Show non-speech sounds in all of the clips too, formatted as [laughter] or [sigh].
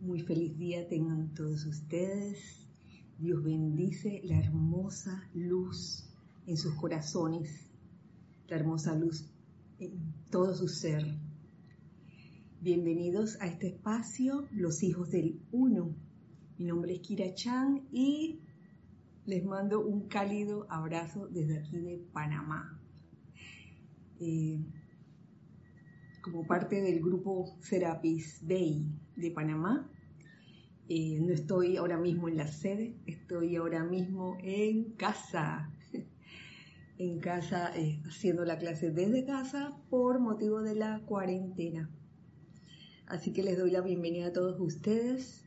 Muy feliz día tengan todos ustedes. Dios bendice la hermosa luz en sus corazones, la hermosa luz en todo su ser. Bienvenidos a este espacio, los hijos del uno. Mi nombre es Kira Chan y les mando un cálido abrazo desde aquí de Panamá. Eh, como parte del grupo Serapis Bay de Panamá. Eh, no estoy ahora mismo en la sede, estoy ahora mismo en casa, [laughs] en casa eh, haciendo la clase desde casa por motivo de la cuarentena. Así que les doy la bienvenida a todos ustedes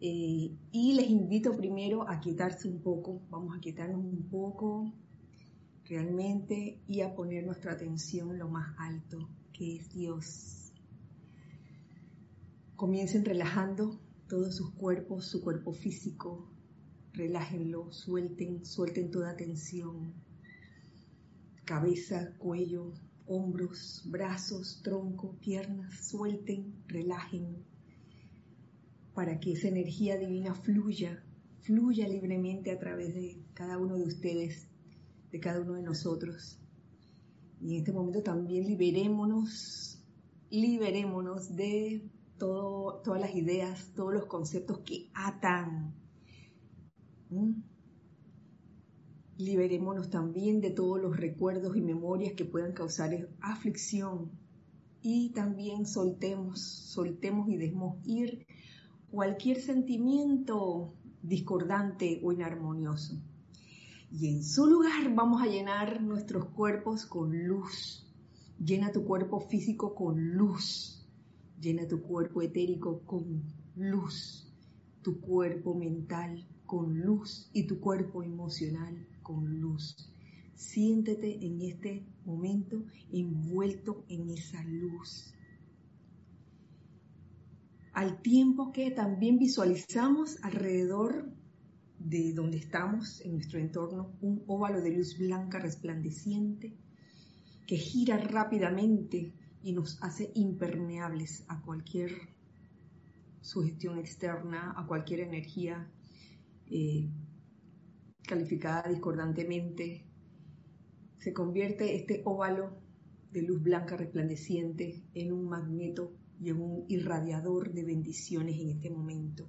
eh, y les invito primero a quitarse un poco, vamos a quitarnos un poco realmente y a poner nuestra atención lo más alto que es Dios. Comiencen relajando todos sus cuerpos, su cuerpo físico, relájenlo, suelten, suelten toda tensión. Cabeza, cuello, hombros, brazos, tronco, piernas, suelten, relajen, para que esa energía divina fluya, fluya libremente a través de cada uno de ustedes, de cada uno de nosotros. Y en este momento también liberémonos, liberémonos de todas las ideas, todos los conceptos que atan. Liberémonos también de todos los recuerdos y memorias que puedan causar aflicción. Y también soltemos, soltemos y dejemos ir cualquier sentimiento discordante o inarmonioso. Y en su lugar vamos a llenar nuestros cuerpos con luz. Llena tu cuerpo físico con luz. Llena tu cuerpo etérico con luz. Tu cuerpo mental con luz y tu cuerpo emocional con luz. Siéntete en este momento envuelto en esa luz. Al tiempo que también visualizamos alrededor de donde estamos, en nuestro entorno, un óvalo de luz blanca resplandeciente que gira rápidamente y nos hace impermeables a cualquier sugestión externa, a cualquier energía eh, calificada discordantemente. Se convierte este óvalo de luz blanca resplandeciente en un magneto y en un irradiador de bendiciones en este momento.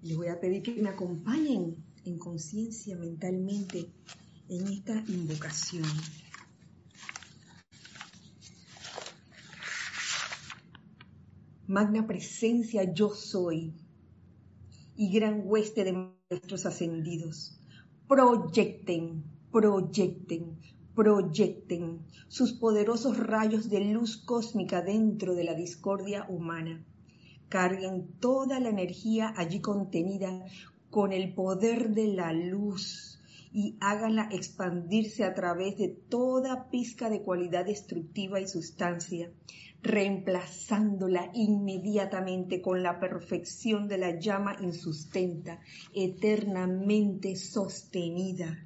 Les voy a pedir que me acompañen en conciencia mentalmente en esta invocación. Magna presencia yo soy y gran hueste de nuestros ascendidos. Proyecten, proyecten, proyecten sus poderosos rayos de luz cósmica dentro de la discordia humana carguen toda la energía allí contenida con el poder de la luz y háganla expandirse a través de toda pizca de cualidad destructiva y sustancia, reemplazándola inmediatamente con la perfección de la llama insustenta, eternamente sostenida.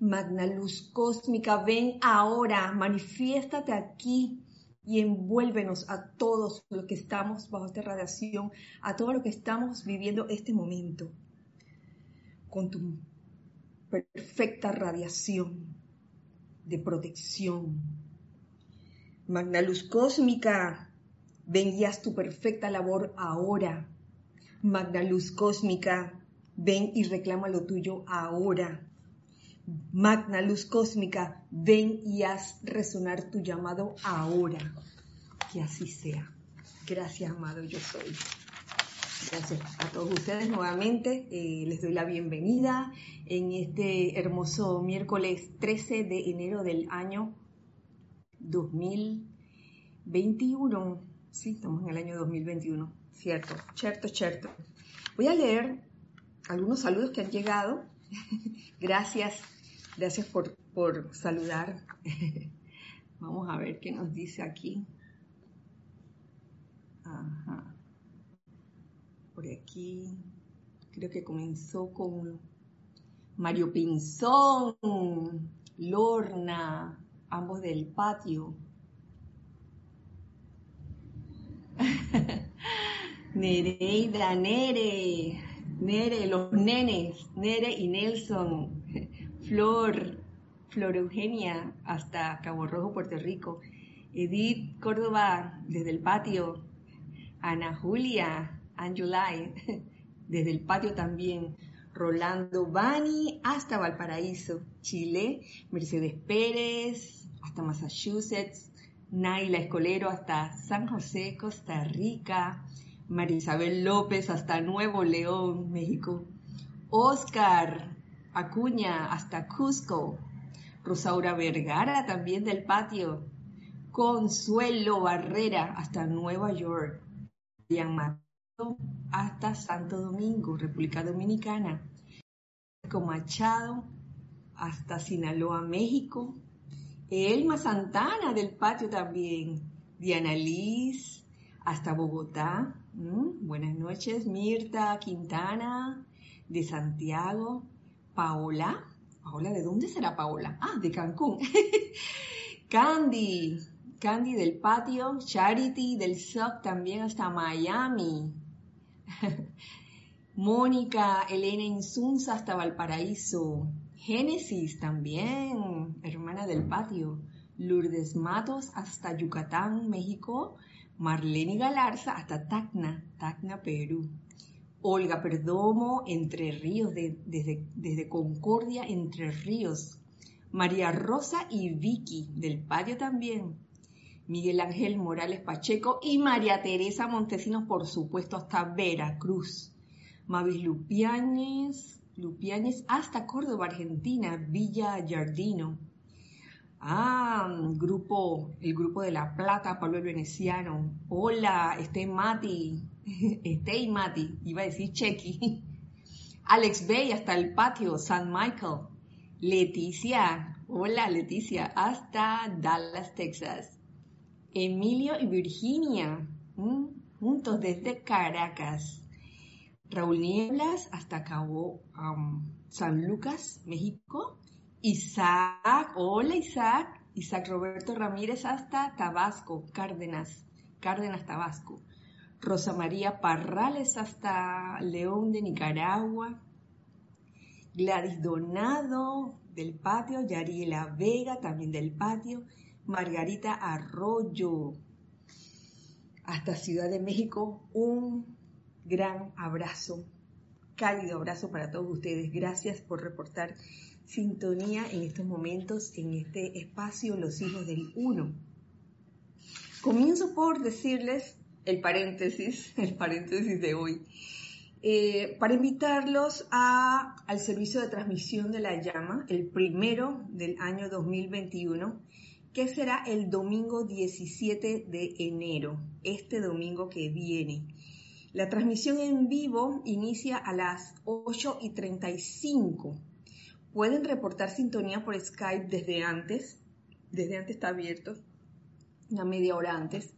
Magna luz cósmica, ven ahora, manifiéstate aquí y envuélvenos a todos los que estamos bajo esta radiación, a todos los que estamos viviendo este momento, con tu perfecta radiación de protección. Magna luz cósmica, ven y haz tu perfecta labor ahora. Magna luz cósmica, ven y reclama lo tuyo ahora. Magna luz cósmica, ven y haz resonar tu llamado ahora. Que así sea. Gracias, amado, yo soy. Gracias a todos ustedes nuevamente. Eh, les doy la bienvenida en este hermoso miércoles 13 de enero del año 2021. Sí, estamos en el año 2021. Cierto, cierto, cierto. Voy a leer algunos saludos que han llegado. [laughs] Gracias Gracias por, saludar. [laughs] Vamos a ver qué nos dice aquí. Ajá. Por aquí. Creo que comenzó con Mario Pinzón, Lorna, ambos del patio. [laughs] Nereida, Nere, Nere, los nenes, Nere y Nelson, [laughs] Flor, Flor Eugenia, hasta Cabo Rojo, Puerto Rico, Edith Córdoba, desde el patio, Ana Julia, Anjulay, [laughs] desde el patio también, Rolando Bani hasta Valparaíso, Chile, Mercedes Pérez hasta Massachusetts, Naila Escolero hasta San José, Costa Rica, Marisabel López hasta Nuevo León, México, Oscar Acuña hasta Cusco, Rosaura Vergara también del patio, Consuelo Barrera hasta Nueva York, hasta Santo Domingo, República Dominicana. Machado hasta Sinaloa, México. Elma Santana del patio también. Diana Liz hasta Bogotá. Mm, buenas noches, Mirta Quintana de Santiago. Paola. Paola, ¿de dónde será Paola? Ah, de Cancún. [laughs] Candy. Candy del patio. Charity del SOC también hasta Miami. [laughs] Mónica, Elena Insunza hasta Valparaíso. Génesis también, hermana del patio. Lourdes Matos hasta Yucatán, México. Marlene Galarza hasta Tacna, Tacna, Perú. Olga Perdomo, Entre Ríos, desde, desde Concordia, Entre Ríos. María Rosa y Vicky, del patio también. Miguel Ángel Morales Pacheco y María Teresa Montesinos, por supuesto, hasta Veracruz. Mavis Lupiáñez, Lupiáñez hasta Córdoba, Argentina, Villa Jardino. Ah, grupo, el grupo de La Plata, Pablo el Veneciano. Hola, este Mati, [laughs] este y Mati, iba a decir Chequi. [laughs] Alex Bay hasta el patio, San Michael. Leticia, hola Leticia, hasta Dallas, Texas. Emilio y Virginia, juntos desde Caracas. Raúl Nieblas hasta Cabo San Lucas, México. Isaac, hola Isaac. Isaac Roberto Ramírez hasta Tabasco, Cárdenas, Cárdenas, Tabasco. Rosa María Parrales hasta León de Nicaragua. Gladys Donado del patio, Yariela Vega también del patio. Margarita Arroyo. Hasta Ciudad de México, un gran abrazo, cálido abrazo para todos ustedes. Gracias por reportar sintonía en estos momentos, en este espacio Los Hijos del Uno. Comienzo por decirles el paréntesis, el paréntesis de hoy, eh, para invitarlos a, al servicio de transmisión de la llama, el primero del año 2021 que será el domingo 17 de enero, este domingo que viene. La transmisión en vivo inicia a las 8 y 35. Pueden reportar sintonía por Skype desde antes, desde antes está abierto, una media hora antes,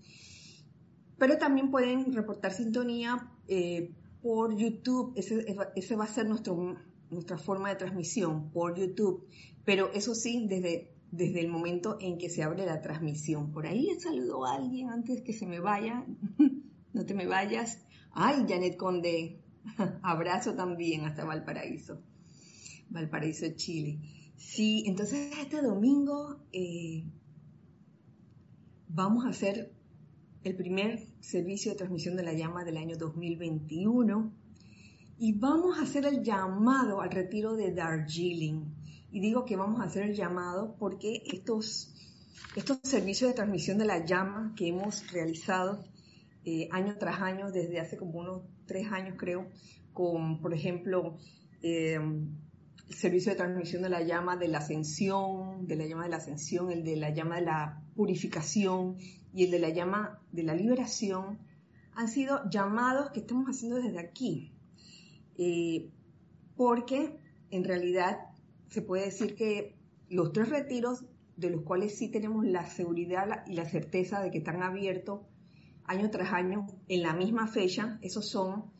pero también pueden reportar sintonía eh, por YouTube, ese, va a ser nuestro, nuestra forma de transmisión, por YouTube, pero eso sí, desde desde el momento en que se abre la transmisión. Por ahí saludo a alguien antes que se me vaya. [laughs] no te me vayas. Ay, Janet Conde. [laughs] Abrazo también hasta Valparaíso. Valparaíso, Chile. Sí, entonces este domingo eh, vamos a hacer el primer servicio de transmisión de la llama del año 2021 y vamos a hacer el llamado al retiro de Darjeeling. Y digo que vamos a hacer el llamado porque estos, estos servicios de transmisión de la llama que hemos realizado eh, año tras año, desde hace como unos tres años creo, con, por ejemplo, eh, el servicio de transmisión de la llama de la ascensión, de la llama de la ascensión, el de la llama de la purificación y el de la llama de la liberación, han sido llamados que estamos haciendo desde aquí. Eh, porque en realidad se puede decir que los tres retiros, de los cuales sí tenemos la seguridad y la certeza de que están abiertos año tras año en la misma fecha, esos son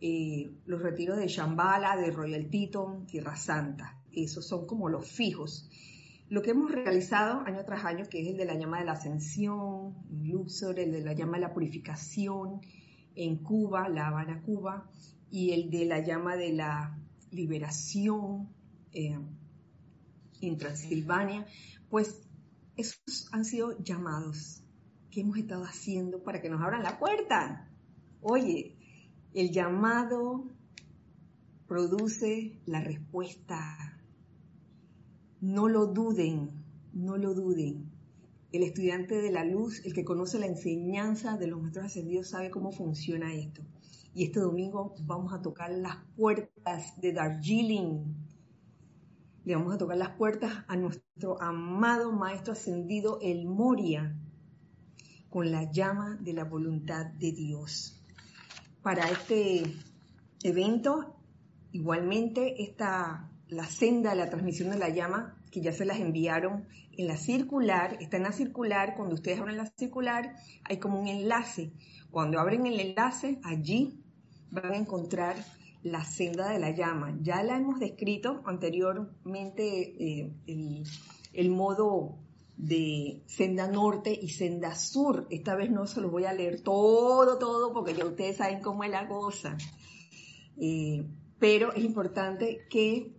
eh, los retiros de Shambhala, de Royal Teton, Tierra Santa. Esos son como los fijos. Lo que hemos realizado año tras año, que es el de la llama de la ascensión, Luxor, el de la llama de la purificación, en Cuba, La Habana, Cuba, y el de la llama de la liberación eh, en Transilvania, pues esos han sido llamados que hemos estado haciendo para que nos abran la puerta. Oye, el llamado produce la respuesta. No lo duden, no lo duden. El estudiante de la luz, el que conoce la enseñanza de los maestros ascendidos, sabe cómo funciona esto. Y este domingo vamos a tocar las puertas de Darjeeling. Le vamos a tocar las puertas a nuestro amado maestro ascendido, el Moria, con la llama de la voluntad de Dios. Para este evento, igualmente, está la senda de la transmisión de la llama, que ya se las enviaron en la circular, está en la circular, cuando ustedes abren la circular, hay como un enlace. Cuando abren el enlace, allí van a encontrar la senda de la llama. Ya la hemos descrito anteriormente, eh, el, modo de senda norte y senda sur. Esta vez no se los voy a leer todo, todo, porque ya ustedes saben cómo es la cosa. Eh, pero es importante que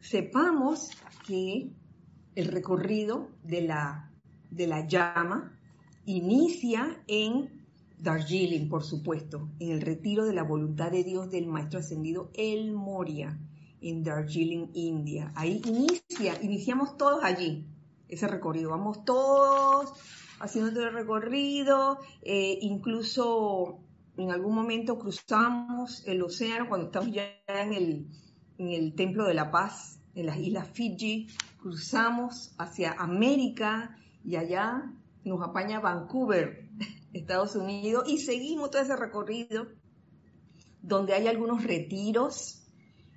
sepamos que el recorrido de la, de la llama inicia en Darjeeling, por supuesto, en el retiro de la voluntad de Dios del Maestro Ascendido El Moria, en Darjeeling, India. Ahí inicia, iniciamos todos allí, ese recorrido. Vamos todos haciendo el recorrido, eh, incluso en algún momento cruzamos el océano cuando estamos ya en el Templo de la Paz, en las Islas Fiji, cruzamos hacia América y allá nos apaña Vancouver, [laughs] Estados Unidos, y seguimos todo ese recorrido donde hay algunos retiros,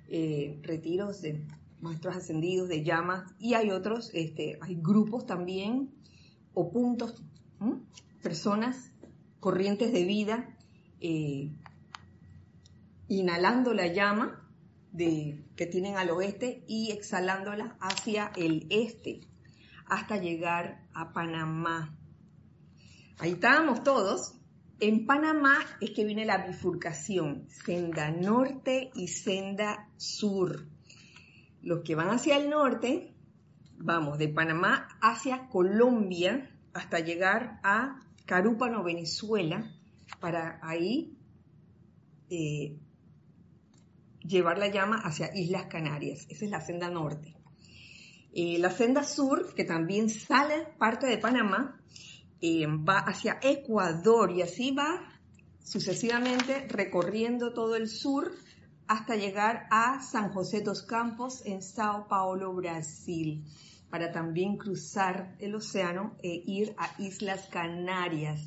eh, retiros de maestros ascendidos, de llamas, y hay otros, este, hay grupos también, o puntos, personas, corrientes de vida, eh, inhalando la llama de, que tienen al oeste y exhalándola hacia el este, hasta llegar a Panamá. Ahí estábamos todos. En Panamá es que viene la bifurcación, senda norte y senda sur. Los que van hacia el norte, vamos de Panamá hacia Colombia hasta llegar a Carúpano, Venezuela, para ahí eh, llevar la llama hacia Islas Canarias. Esa es la senda norte. Eh, la senda sur, que también sale parte de Panamá, eh, va hacia Ecuador y así va sucesivamente recorriendo todo el sur hasta llegar a San José dos Campos en Sao Paulo, Brasil, para también cruzar el océano e ir a Islas Canarias.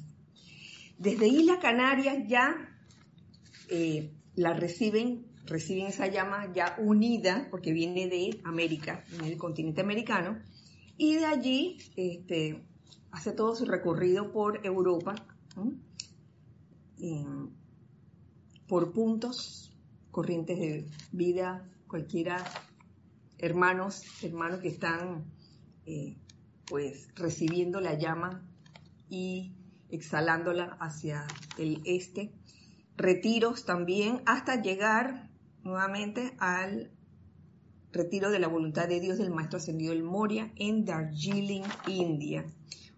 Desde Islas Canarias ya eh, la reciben, reciben esa llama ya unida, porque viene de América, en el continente americano, y de allí este, hace todo su recorrido por Europa, por puntos, corrientes de vida, cualquiera, hermanos, hermanos que están eh, pues recibiendo la llama y exhalándola hacia el este, retiros también hasta llegar nuevamente al retiro de la voluntad de Dios del Maestro Ascendido del Moria en Darjeeling, India.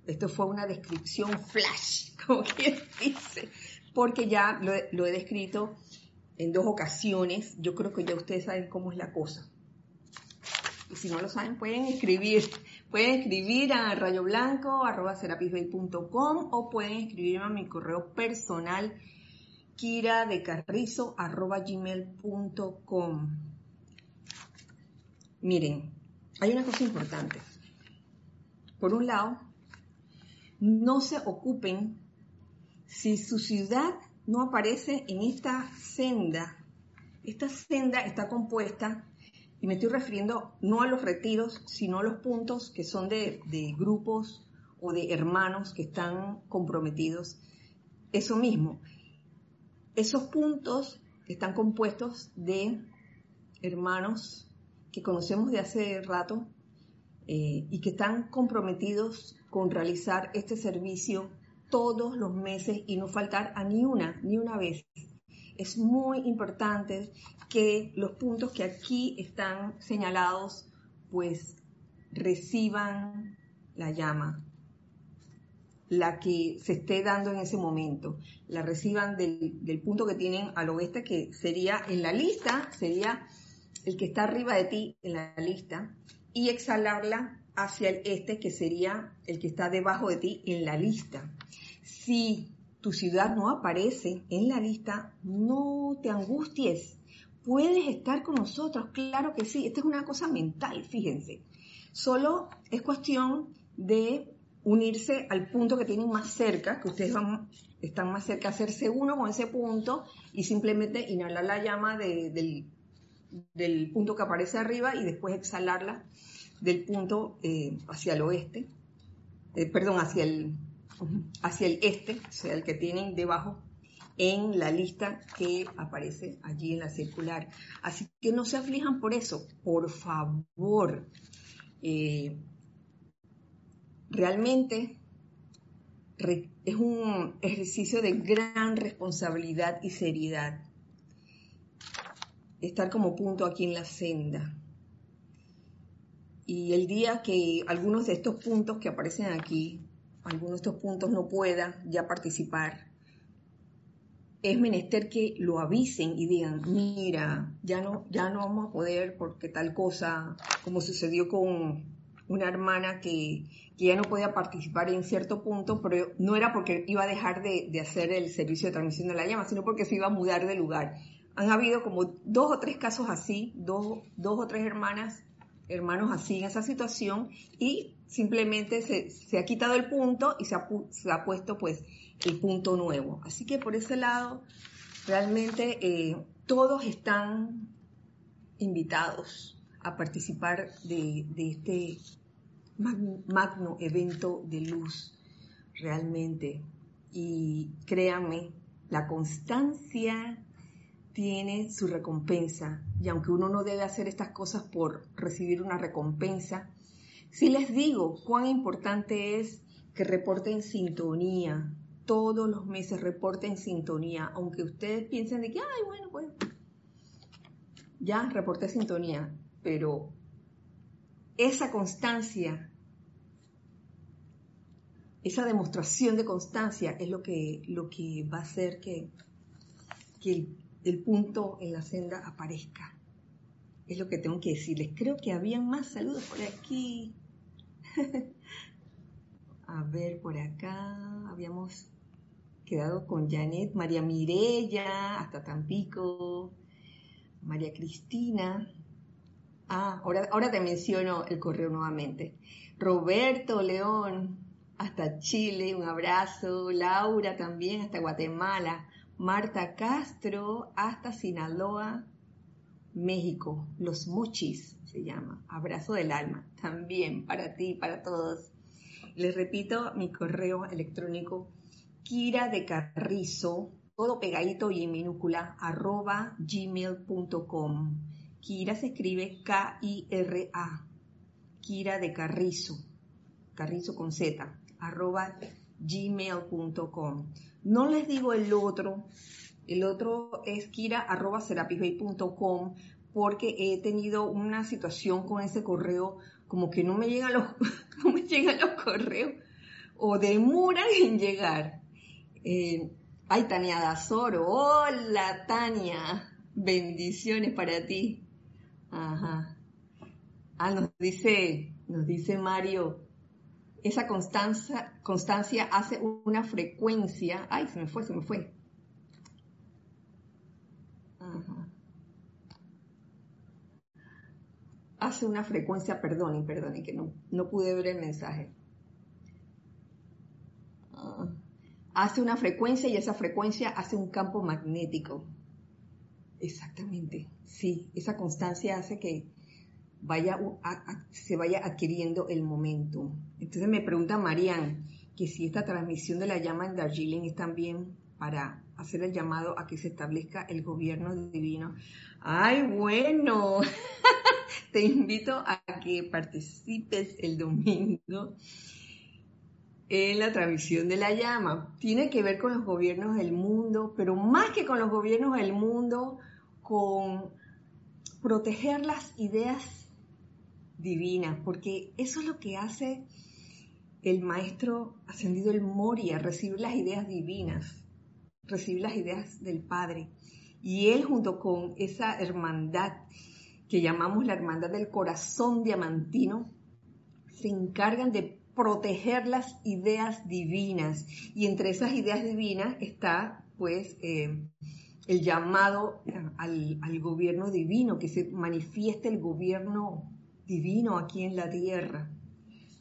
Esto fue una descripción flash, [laughs] como quien dice, porque ya lo, he descrito en dos ocasiones. Yo creo que ya ustedes saben cómo es la cosa. Y si no lo saben, pueden escribir. Pueden escribir a rayoblanco.com o pueden escribirme a mi correo personal kiradecarrizo.gmail.com Miren, hay una cosa importante. Por un lado, no se ocupen si su ciudad no aparece en esta senda. Esta senda está compuesta, y me estoy refiriendo no a los retiros, sino a los puntos que son de, grupos o de hermanos que están comprometidos. Eso mismo, esos puntos están compuestos de hermanos que conocemos de hace rato eh, y que están comprometidos con realizar este servicio todos los meses y no faltar a ni una, ni una vez. Es muy importante que los puntos que aquí están señalados, pues reciban la llama, la que se esté dando en ese momento, la reciban del, punto que tienen al oeste, que sería en la lista, sería el que está arriba de ti en la lista, y exhalarla hacia el este, que sería el que está debajo de ti en la lista. Si tu ciudad no aparece en la lista, no te angusties. Puedes estar con nosotros, claro que sí. Esta es una cosa mental, fíjense. Solo es cuestión de unirse al punto que tienen más cerca, que ustedes van, están más cerca, hacerse uno con ese punto y simplemente inhalar la llama del, punto que aparece arriba y después exhalarla del punto eh, hacia el oeste, eh, perdón, hacia el, hacia el este, o sea, el que tienen debajo en la lista que aparece allí en la circular. Así que no se aflijan por eso, por favor. Eh, realmente es un ejercicio de gran responsabilidad y seriedad estar como punto aquí en la senda. Y el día que algunos de estos puntos que aparecen aquí, algunos de estos puntos no puedan ya participar, es menester que lo avisen y digan, mira, ya no, ya no vamos a poder porque tal cosa, como sucedió con una hermana que, ya no podía participar en cierto punto, pero no era porque iba a dejar de, hacer el servicio de transmisión de la llama, sino porque se iba a mudar de lugar. Han habido como dos o tres casos así, dos, dos o tres hermanas, hermanos así en esa situación, y simplemente se, ha quitado el punto y se ha, se ha puesto pues el punto nuevo. Así que por ese lado, realmente eh, todos están invitados a participar de, este magno, evento de luz, realmente. Y créanme, la constancia tiene su recompensa. Y aunque uno no debe hacer estas cosas por recibir una recompensa, sí les digo cuán importante es que reporten sintonía, todos los meses reporten sintonía, aunque ustedes piensen de que, ay, bueno, pues ya reporté sintonía, pero esa constancia, esa demostración de constancia es lo que, lo que va a hacer que, que el, punto en la senda aparezca. Es lo que tengo que decirles. Creo que habían más saludos por aquí. [laughs] a ver, por acá habíamos quedado con Janet, María Mirella, hasta Tampico, María Cristina. Ah, ahora, ahora te menciono el correo nuevamente. Roberto León, hasta Chile, un abrazo. Laura también, hasta Guatemala. Marta Castro, hasta Sinaloa, México. Los Mochis se llama. Abrazo del alma. También para ti, para todos. Les repito mi correo electrónico Kira de Carrizo, todo pegadito y en minúscula, arroba gmail.com. Kira se escribe K-I-R-A. Kira de Carrizo, Carrizo con Z, arroba gmail.com. No les digo el otro, el otro es kira arroba porque he tenido una situación con ese correo como que no me llegan los, [laughs] no me llegan los correos o demoran en llegar. Eh, ay, Tania Dazoro, hola Tania, bendiciones para ti. Ajá. Ah, nos dice, nos dice Mario, esa constancia, constancia hace una frecuencia. Ay, se me fue, se me fue. Ajá. Hace una frecuencia, perdonen, perdonen, que no, no pude ver el mensaje. Ah hace una frecuencia y esa frecuencia hace un campo magnético. Exactamente, sí, esa constancia hace que se vaya adquiriendo el momento. Entonces me pregunta Marian que si esta transmisión de la llama en Darjeeling es también para hacer el llamado a que se establezca el gobierno divino. Ay, bueno, [laughs] te invito a que participes el domingo en la transmisión de la llama. Tiene que ver con los gobiernos del mundo, pero más que con los gobiernos del mundo, con proteger las ideas divinas, porque eso es lo que hace el maestro ascendido el Moria, recibir las ideas divinas, recibir las ideas del Padre. Y él junto con esa hermandad que llamamos la hermandad del corazón diamantino, se encargan de proteger las ideas divinas. Y entre esas ideas divinas está, pues, eh, el llamado al, al, gobierno divino, que se manifieste el gobierno divino aquí en la tierra.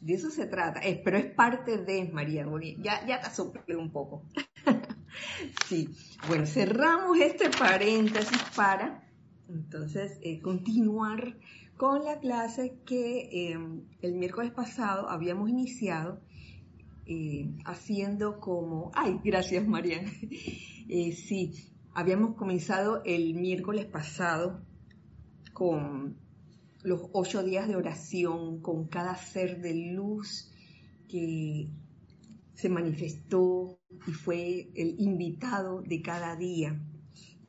De eso se trata, pero es parte de María Ya, ya te soplé un poco. [laughs] sí, bueno, cerramos este paréntesis para entonces eh, continuar con la clase que eh, el miércoles pasado habíamos iniciado eh, haciendo como, ay, gracias Mariana, [laughs] sí, habíamos comenzado el miércoles pasado con los ocho días de oración, con cada ser de luz que se manifestó y fue el invitado de cada día.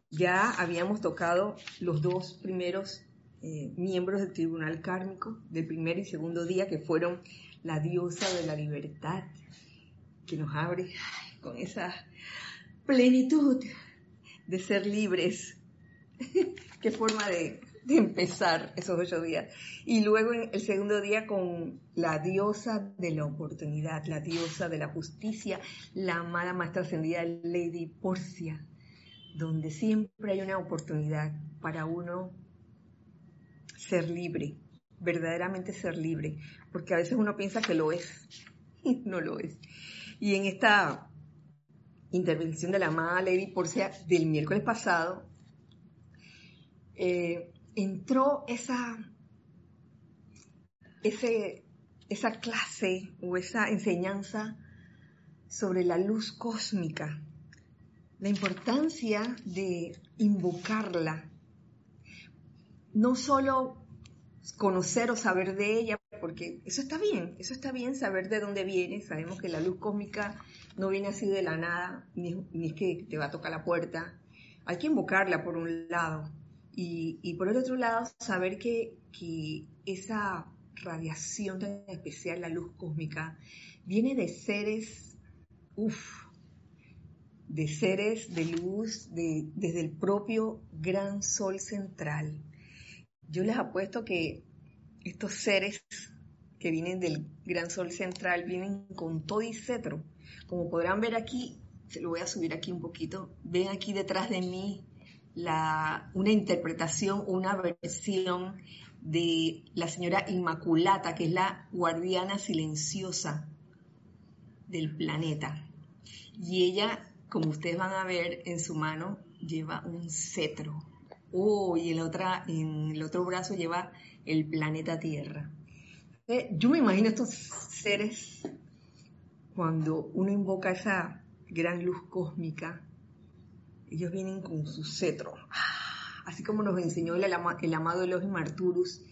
Ya habíamos tocado los dos primeros eh, miembros del tribunal kármico del primer y segundo día, que fueron la diosa de la libertad, que nos abre con esa plenitud de ser libres. [laughs] Qué forma de, [laughs] de, empezar esos ocho días. Y luego en el segundo día con la diosa de la oportunidad, la diosa de la justicia, la amada maestra ascendida Lady Porcia, donde siempre hay una oportunidad para uno ser libre, verdaderamente ser libre, porque a veces uno piensa que lo es, [laughs] no lo es. Y en esta intervención de la amada Lady Porcia del miércoles pasado, eh, entró esa, esa clase o esa enseñanza sobre la luz cósmica, la importancia de invocarla, no solo conocer o saber de ella, porque eso está bien, eso está bien saber de dónde viene, sabemos que la luz cósmica no viene así de la nada, ni, es que te va a tocar la puerta, hay que invocarla por un lado y, por el otro lado saber que, esa radiación tan especial, la luz cósmica, viene de seres, uff, de seres de luz de, desde el propio gran sol central yo les apuesto que estos seres que vienen del gran sol central vienen con todo y cetro. Como podrán ver aquí, se lo voy a subir aquí un poquito, ven aquí detrás de mí la, una interpretación, una versión de la señora Inmaculata, que es la guardiana silenciosa del planeta. Y ella, como ustedes van a ver en su mano, lleva un cetro oh, y el, otra, en el otro brazo lleva el planeta Tierra. Eh, yo me imagino estos seres cuando uno invoca esa gran luz cósmica, ellos vienen con su cetro, ah, así como nos enseñó el, amado Elohim Arturus,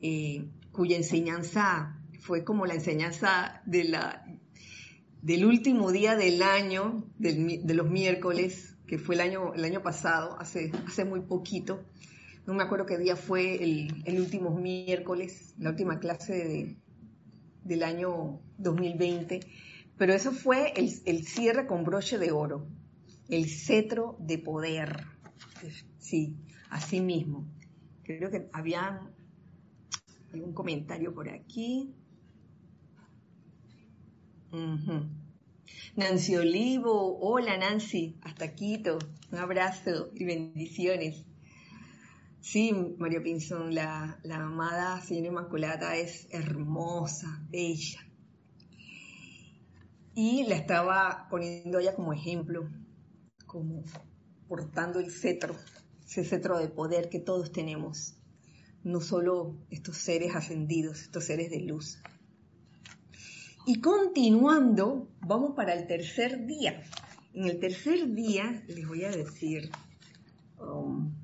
eh, cuya enseñanza fue como la enseñanza del último día del año, de los miércoles, que fue el año, el año pasado, hace, hace muy poquito. No me acuerdo qué día fue el, último miércoles, la última clase del año 2020, pero eso fue el cierre con broche de oro, el cetro de poder. Sí, así mismo. Creo que había algún comentario por aquí. Nancy Olivo, hola Nancy, hasta Quito, un abrazo y bendiciones. Sí, María Pinzón, la, la amada señora Inmaculada es hermosa, bella. Y la estaba poniendo ella como ejemplo, como portando el cetro, ese cetro de poder que todos tenemos, no solo estos seres ascendidos, estos seres de luz. Y continuando, vamos para el tercer día. En el tercer día les voy a decir, um,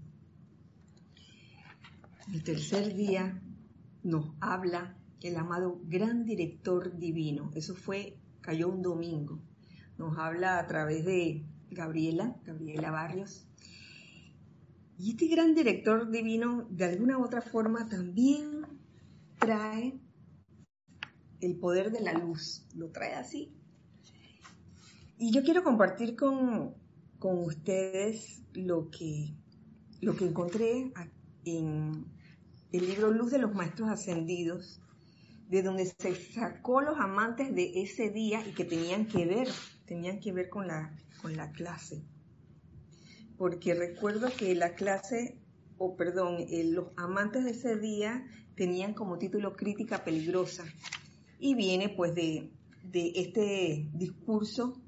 el tercer día nos habla el amado gran director divino. Eso fue cayó un domingo. Nos habla a través de Gabriela, Gabriela Barrios. Y este gran director divino, de alguna otra forma, también trae el poder de la luz, lo trae así. Y yo quiero compartir con, ustedes lo que, lo que encontré en el libro Luz de los Maestros Ascendidos, de donde se sacó los amantes de ese día y que tenían que ver, tenían que ver con la, con la clase. Porque recuerdo que la clase, o perdón, eh, los amantes de ese día tenían como título Crítica Peligrosa. Y viene pues de, de este discurso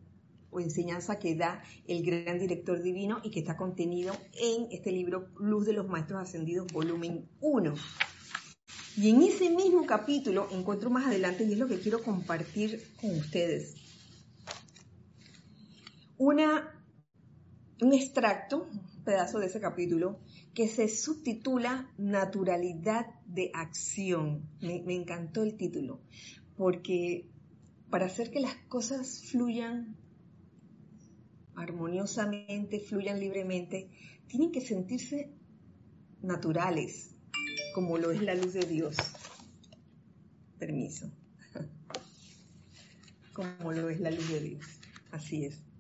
o enseñanza que da el gran director divino y que está contenido en este libro Luz de los Maestros Ascendidos, volumen 1. Y en ese mismo capítulo encuentro más adelante, y es lo que quiero compartir con ustedes, un extracto, un pedazo de ese capítulo, que se subtitula Naturalidad de Acción. Me, me encantó el título, porque para hacer que las cosas fluyan armoniosamente, fluyan libremente, tienen que sentirse naturales, como lo es la luz de Dios. Permiso. [laughs] Como lo es la luz de Dios. Así es.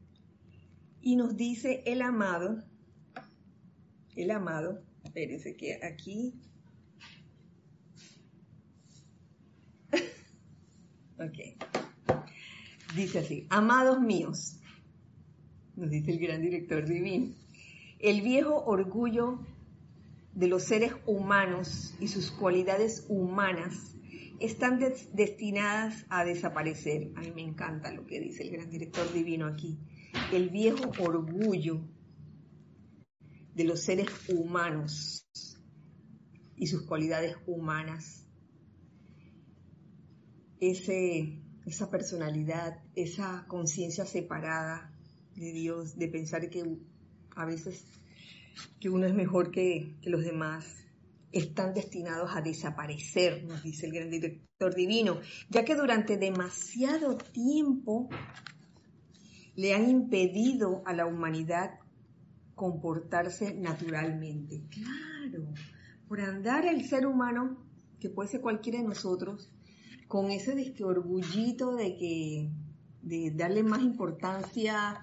Y nos dice el amado, el amado, espérense que aquí [laughs] ok. Dice así, amados míos, nos dice el gran director divino, el viejo orgullo de los seres humanos y sus cualidades humanas están destinadas a desaparecer. A mí me encanta lo que dice el gran director divino aquí el viejo orgullo de los seres humanos y sus cualidades humanas. Esa personalidad, esa conciencia separada de Dios, de pensar que a veces que uno es mejor que, que los demás, están destinados a desaparecer, nos dice el gran director divino, ya que durante demasiado tiempo le han impedido a la humanidad comportarse naturalmente. Claro, por andar el ser humano, que puede ser cualquiera de nosotros, con ese de orgullito de que de darle más importancia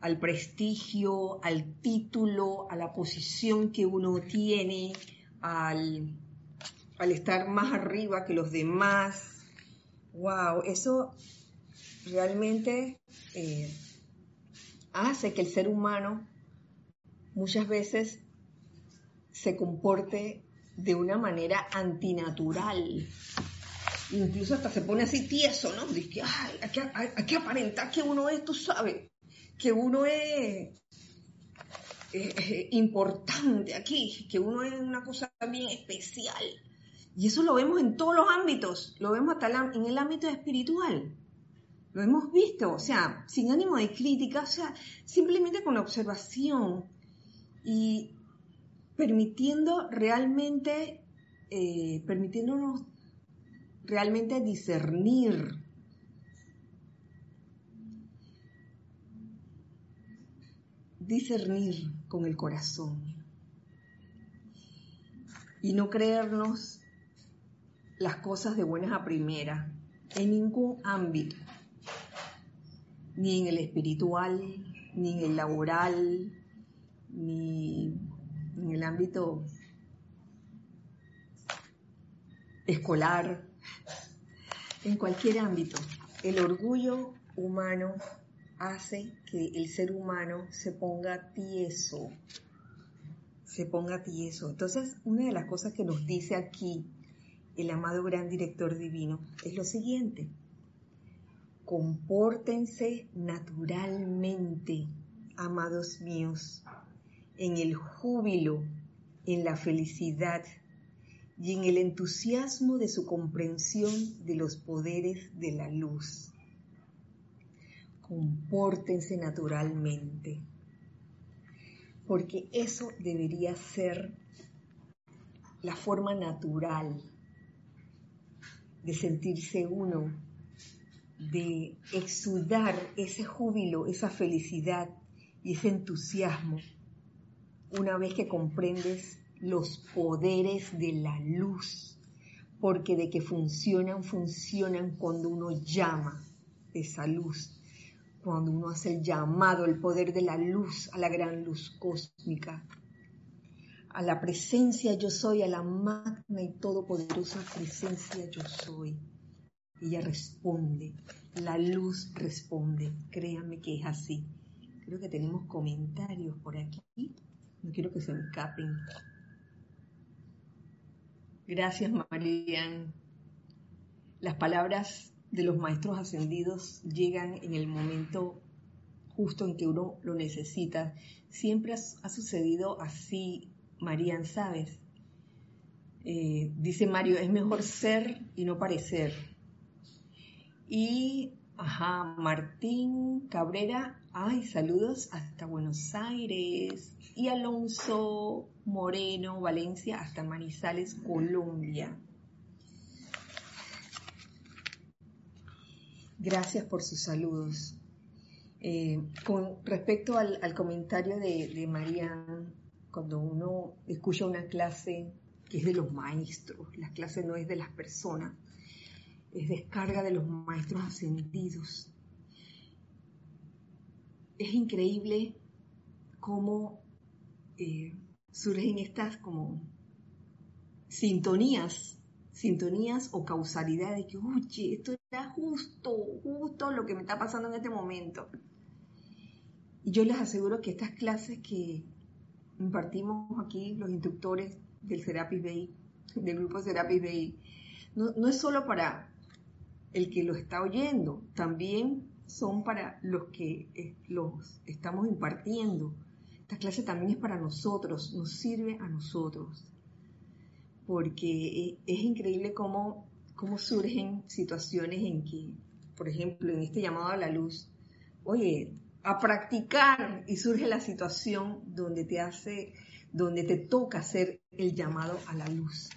al prestigio, al título, a la posición que uno tiene, al, al estar más arriba que los demás. Wow, eso realmente eh, hace que el ser humano muchas veces se comporte de una manera antinatural. Incluso hasta se pone así tieso, ¿no? Dice, ay, hay que, aparentar que uno es, tú sabes, que uno es importante aquí, que uno es una cosa bien especial. Y eso lo vemos en todos los ámbitos, lo vemos hasta en el ámbito espiritual. Lo hemos visto, o sea, sin ánimo de crítica, o sea, simplemente con la observación y permitiendo realmente, eh, permitiéndonos realmente discernir. Discernir con el corazón y no creernos las cosas de buenas a primera en ningún ámbito ni en el espiritual, ni en el laboral, ni en el ámbito escolar, en cualquier ámbito. El orgullo humano hace que el ser humano se ponga tieso, se ponga tieso. Entonces, una de las cosas que nos dice aquí el amado gran director divino es lo siguiente compórtense naturalmente, amados míos, en el júbilo, en la felicidad y en el entusiasmo de su comprensión de los poderes de la luz. Compórtense naturalmente, porque eso debería ser la forma natural de sentirse uno de exudar ese júbilo, esa felicidad y ese entusiasmo una vez que comprendes los poderes de la luz, porque de que funcionan, funcionan cuando uno llama esa luz, cuando uno hace el llamado, el poder de la luz, a la gran luz cósmica, a la presencia yo soy, a la magna y todopoderosa presencia yo soy. Ella responde, la luz responde, créanme que es así. Creo que tenemos comentarios por aquí, no quiero que se me escapen. Gracias, Marian. Las palabras de los maestros ascendidos llegan en el momento justo en que uno lo necesita. Siempre ha, sucedido así, Marian, ¿sabes? Eh, dice Mario, es mejor ser y no parecer. Y, ajá, Martín Cabrera, ay, saludos hasta Buenos Aires. Y Alonso Moreno, Valencia, hasta Manizales, Colombia. Gracias por sus saludos. Eh, con respecto al, comentario de, de cuando uno escucha una clase que es de los maestros, la clase no es de las personas, es descarga de los maestros ascendidos. Es increíble cómo eh, surgen estas como sintonías, sintonías o causalidad de que, oye, esto era justo, justo lo que me está pasando en este momento. Y yo les aseguro que estas clases que impartimos aquí los instructores del Serapis Bay, del grupo Serapis Bay, no, no es solo para el que lo está oyendo, también son para los que los estamos impartiendo. Esta clase también es para nosotros, nos sirve a nosotros, porque eh, es increíble cómo, cómo surgen situaciones en que, por ejemplo, en este llamado a la luz, oye, a practicar y surge la situación donde te hace, donde te toca hacer el llamado a la luz.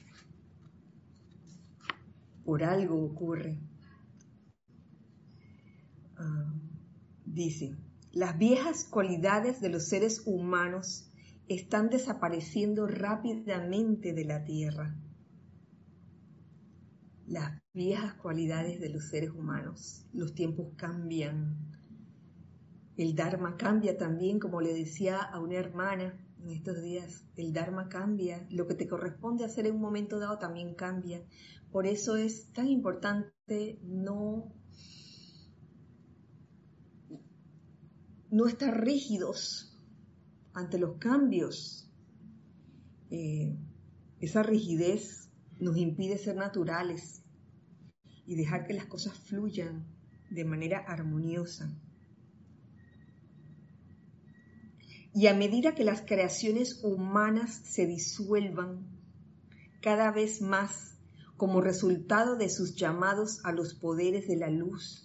Por algo ocurre. Ah, dice, las viejas cualidades de los seres humanos están desapareciendo rápidamente de la tierra. Las viejas cualidades de los seres humanos, los tiempos cambian. El Dharma cambia también, como le decía a una hermana en estos días, el Dharma cambia, lo que te corresponde hacer en un momento dado también cambia. Por eso es tan importante no no estar rígidos ante los cambios. Eh, esa rigidez nos impide ser naturales y dejar que las cosas fluyan de manera armoniosa. Y a medida que las creaciones humanas se disuelvan cada vez más como resultado de sus llamados a los poderes de la luz,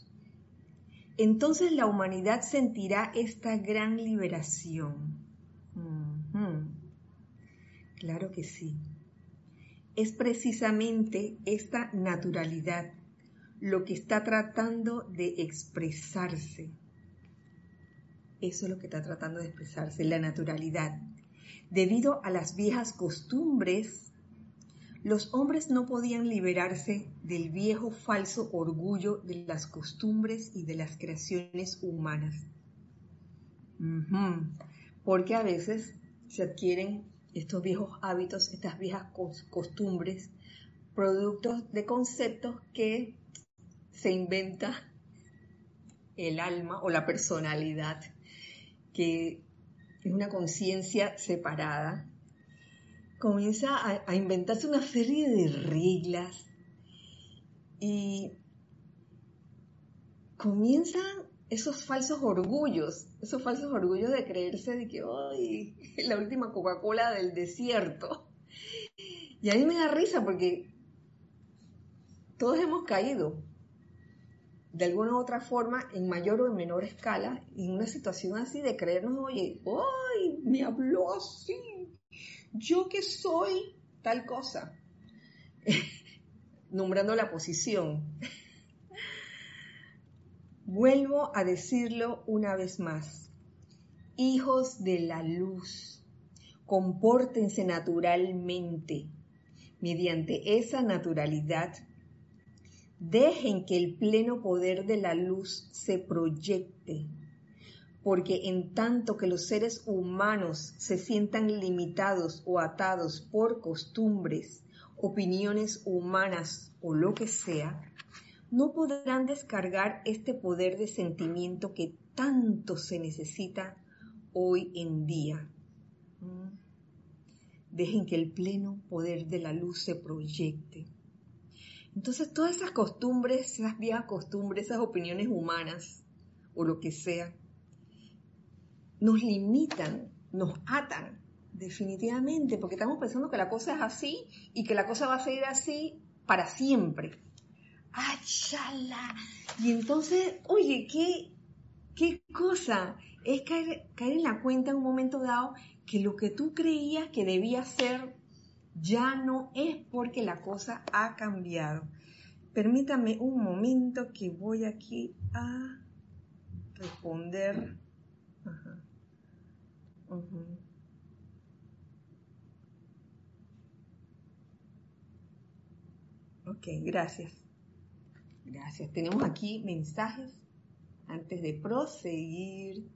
entonces la humanidad sentirá esta gran liberación. Claro que sí. Es precisamente esta naturalidad lo que está tratando de expresarse. Eso es lo que está tratando de expresarse, la naturalidad. Debido a las viejas costumbres los hombres no podían liberarse del viejo falso orgullo de las costumbres y de las creaciones humanas. Porque a veces se adquieren estos viejos hábitos, estas viejas costumbres, productos de conceptos que se inventa el alma o la personalidad, que es una conciencia separada comienza a, inventarse una serie de reglas y comienzan esos falsos orgullos, esos falsos orgullos de creerse de que hoy [laughs] la última Coca-Cola del desierto. Y a mí me da risa porque todos hemos caído de alguna u otra forma, en mayor o en menor escala, en una situación así de creernos, oye, ¡ay! Me habló así, yo que soy tal cosa, [laughs] nombrando la posición. [laughs] Vuelvo a decirlo una vez más. Hijos de la luz, compórtense naturalmente. Mediante esa naturalidad, dejen que el pleno poder de la luz se proyecte, porque en tanto que los seres humanos se sientan limitados o atados por costumbres, opiniones humanas o lo que sea, no podrán descargar este poder de sentimiento que tanto se necesita hoy en día. ¿Mm? Dejen que el pleno poder de la luz se proyecte. Entonces todas esas costumbres, esas viejas costumbres, esas opiniones humanas o lo que sea, nos limitan, nos atan definitivamente, porque estamos pensando que la cosa es así y que la cosa va a seguir así para siempre. ¡Achala! Y entonces, oye, ¿qué, qué cosa? Es caer, caer en la cuenta en un momento dado que lo que tú creías que debía ser ya no es porque la cosa ha cambiado. Permítame un momento que voy aquí a responder. Ok, gracias. Gracias. Tenemos aquí mensajes antes de proseguir.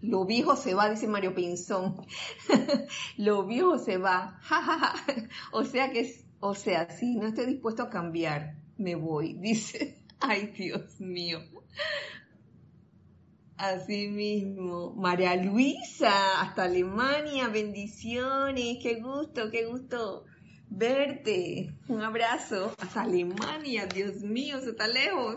Lo viejo se va, dice Mario Pinzón. [laughs] Lo viejo se va. [laughs] o sea que, o sea, si no estoy dispuesto a cambiar, me voy, [laughs] dice. Ay, Dios mío. Así mismo. María Luisa, hasta Alemania, bendiciones, qué gusto, qué gusto verte. Un abrazo hasta Alemania, Dios mío, se está lejos.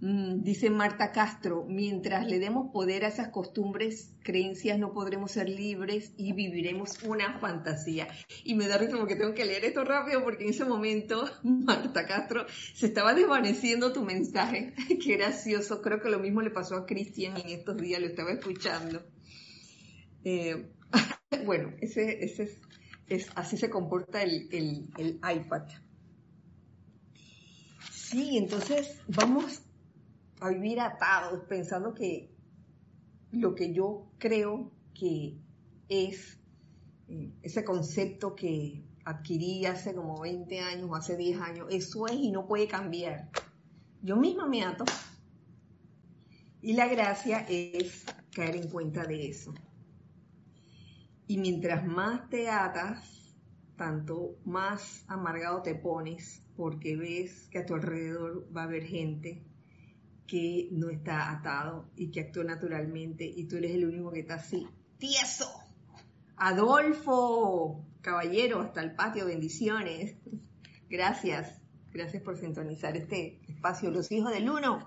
Mm, dice Marta Castro, mientras le demos poder a esas costumbres, creencias, no podremos ser libres y viviremos una fantasía. Y me da risa porque tengo que leer esto rápido porque en ese momento, [laughs] Marta Castro, se estaba desvaneciendo tu mensaje. [laughs] Qué gracioso. Creo que lo mismo le pasó a Cristian en estos días, lo estaba escuchando. Eh, [laughs] bueno, así se comporta el, el iPad. Sí, entonces vamos a vivir atados pensando que lo que yo creo que es eh, ese concepto que adquirí hace como 20 años o hace 10 años, eso es y no puede cambiar. Yo misma me ato y la gracia es caer en cuenta de eso. Y mientras más te atas, tanto más amargado te pones porque ves que a tu alrededor va a haber gente que no está atado y que actúa naturalmente y tú eres el único que está así, tieso. Adolfo, caballero, hasta el patio, bendiciones. [laughs] Gracias, gracias por sintonizar este espacio. Los hijos del uno,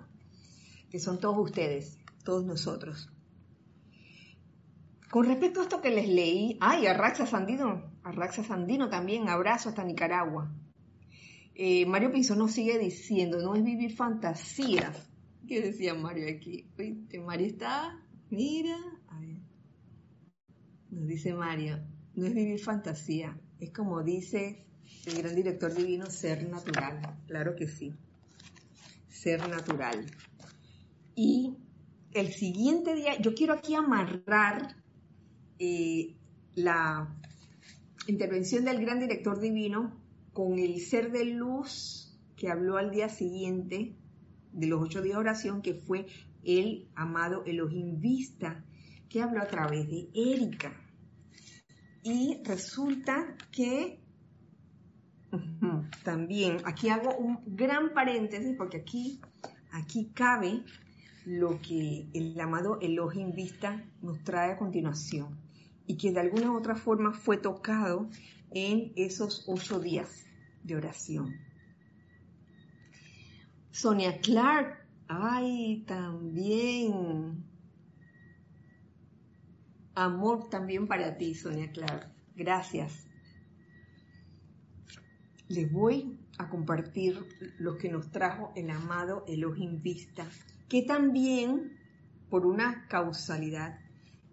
que son todos ustedes, todos nosotros. Con respecto a esto que les leí, ay, a Raxa Sandino, a Raxa Sandino también, abrazo hasta Nicaragua. Eh, Mario Pinzón nos sigue diciendo, no es vivir fantasías, ¿Qué decía Mario aquí? Mario está, mira, a ver. Nos dice Mario, no es vivir fantasía, es como dice el gran director divino, ser natural. Claro que sí, ser natural. Y el siguiente día, yo quiero aquí amarrar eh, la intervención del gran director divino con el ser de luz que habló al día siguiente de los ocho días de oración, que fue el amado Elohim Vista, que habló a través de Erika. Y resulta que también, aquí hago un gran paréntesis, porque aquí, aquí cabe lo que el amado Elohim Vista nos trae a continuación y que de alguna u otra forma fue tocado en esos ocho días de oración. Sonia Clark, ay, también. Amor también para ti, Sonia Clark. Gracias. Les voy a compartir lo que nos trajo el amado Elohim Vista, que también, por una causalidad,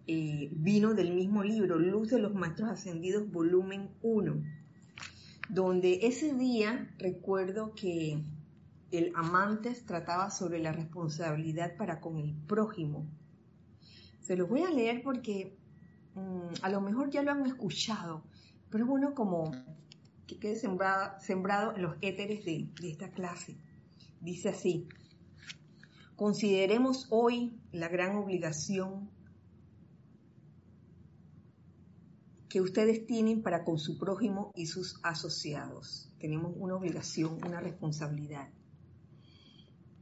eh, vino del mismo libro, Luz de los Maestros Ascendidos, volumen 1, donde ese día recuerdo que el Amantes trataba sobre la responsabilidad para con el prójimo. Se los voy a leer porque mm, a lo mejor ya lo han escuchado, pero es bueno como que quede sembrado, sembrado en los éteres de esta clase. Dice así, consideremos hoy la gran obligación que ustedes tienen para con su prójimo y sus asociados. Tenemos una obligación, una responsabilidad.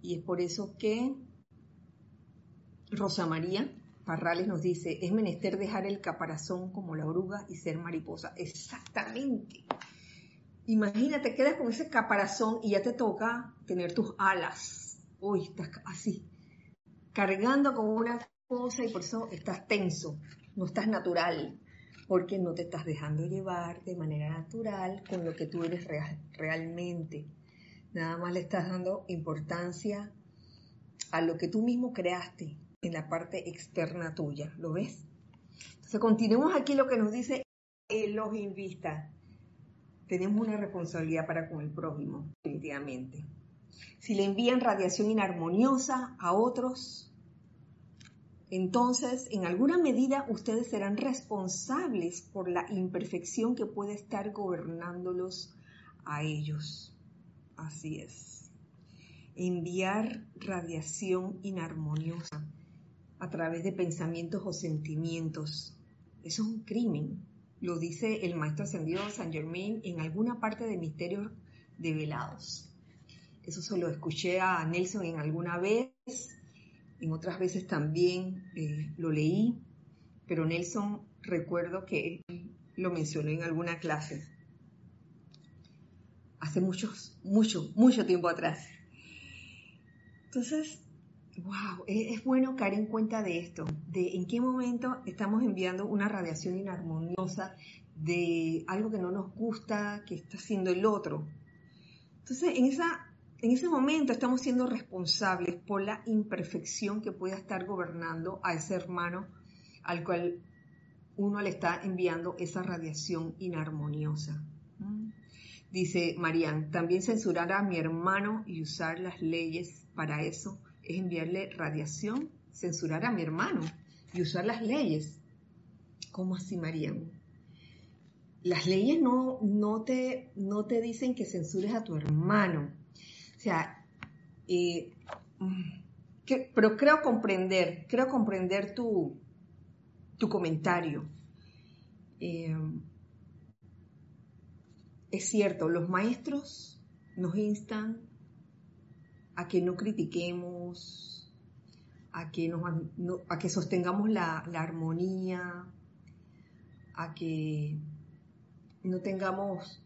Y es por eso que Rosa María Parrales nos dice, es menester dejar el caparazón como la oruga y ser mariposa. Exactamente. Imagínate, quedas con ese caparazón y ya te toca tener tus alas. Uy, estás así, cargando con una cosa y por eso estás tenso, no estás natural porque no te estás dejando llevar de manera natural con lo que tú eres realmente. Nada más le estás dando importancia a lo que tú mismo creaste en la parte externa tuya. ¿Lo ves? Entonces, continuemos aquí lo que nos dice los Vista. Tenemos una responsabilidad para con el prójimo, definitivamente. Si le envían radiación inarmoniosa a otros, entonces, en alguna medida, ustedes serán responsables por la imperfección que puede estar gobernándolos a ellos. Así es. Enviar radiación inarmoniosa a través de pensamientos o sentimientos. Eso es un crimen. Lo dice el maestro ascendido San Germain en alguna parte de Misterios Develados. Eso se lo escuché a Nelson en alguna vez en otras veces también eh, lo leí, pero Nelson recuerdo que lo mencionó en alguna clase, hace muchos, mucho, mucho tiempo atrás. Entonces, wow, es, es bueno caer en cuenta de esto, de en qué momento estamos enviando una radiación inarmoniosa de algo que no nos gusta, que está haciendo el otro. Entonces, en esa en ese momento estamos siendo responsables por la imperfección que pueda estar gobernando a ese hermano al cual uno le está enviando esa radiación inarmoniosa. ¿Mm? Dice Marian, también censurar a mi hermano y usar las leyes para eso es enviarle radiación, censurar a mi hermano y usar las leyes. ¿Cómo así, Marian? Las leyes no, no, te, no te dicen que censures a tu hermano o sea, eh, pero creo comprender, creo comprender tu, tu comentario. Eh, es cierto, los maestros nos instan a que no critiquemos, a que, nos, a que sostengamos la, armonía, a que no tengamos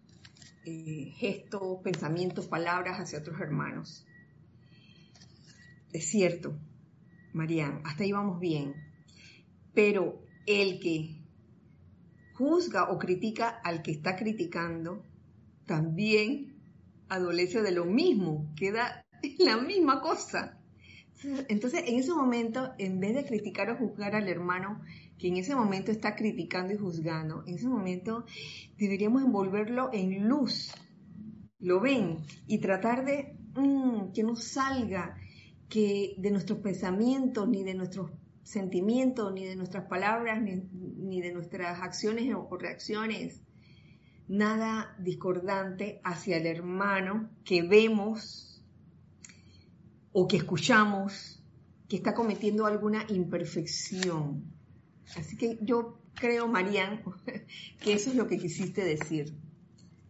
eh, gestos, pensamientos, palabras hacia otros hermanos. Es cierto, Marian, hasta ahí vamos bien. Pero el que juzga o critica al que está criticando, también adolece de lo mismo, queda [laughs] la misma cosa. Entonces, en ese momento, en vez de criticar o juzgar al hermano que en ese momento está criticando y juzgando, en ese momento deberíamos envolverlo en luz. ¿Lo ven? Y tratar de mm, que no salga que de nuestros pensamientos, ni de nuestros sentimientos, ni de nuestras palabras, ni, de nuestras acciones o reacciones, nada discordante hacia el hermano que vemos o que escuchamos que está cometiendo alguna imperfección. Así que yo creo, Marian, [laughs] que eso es lo que quisiste decir.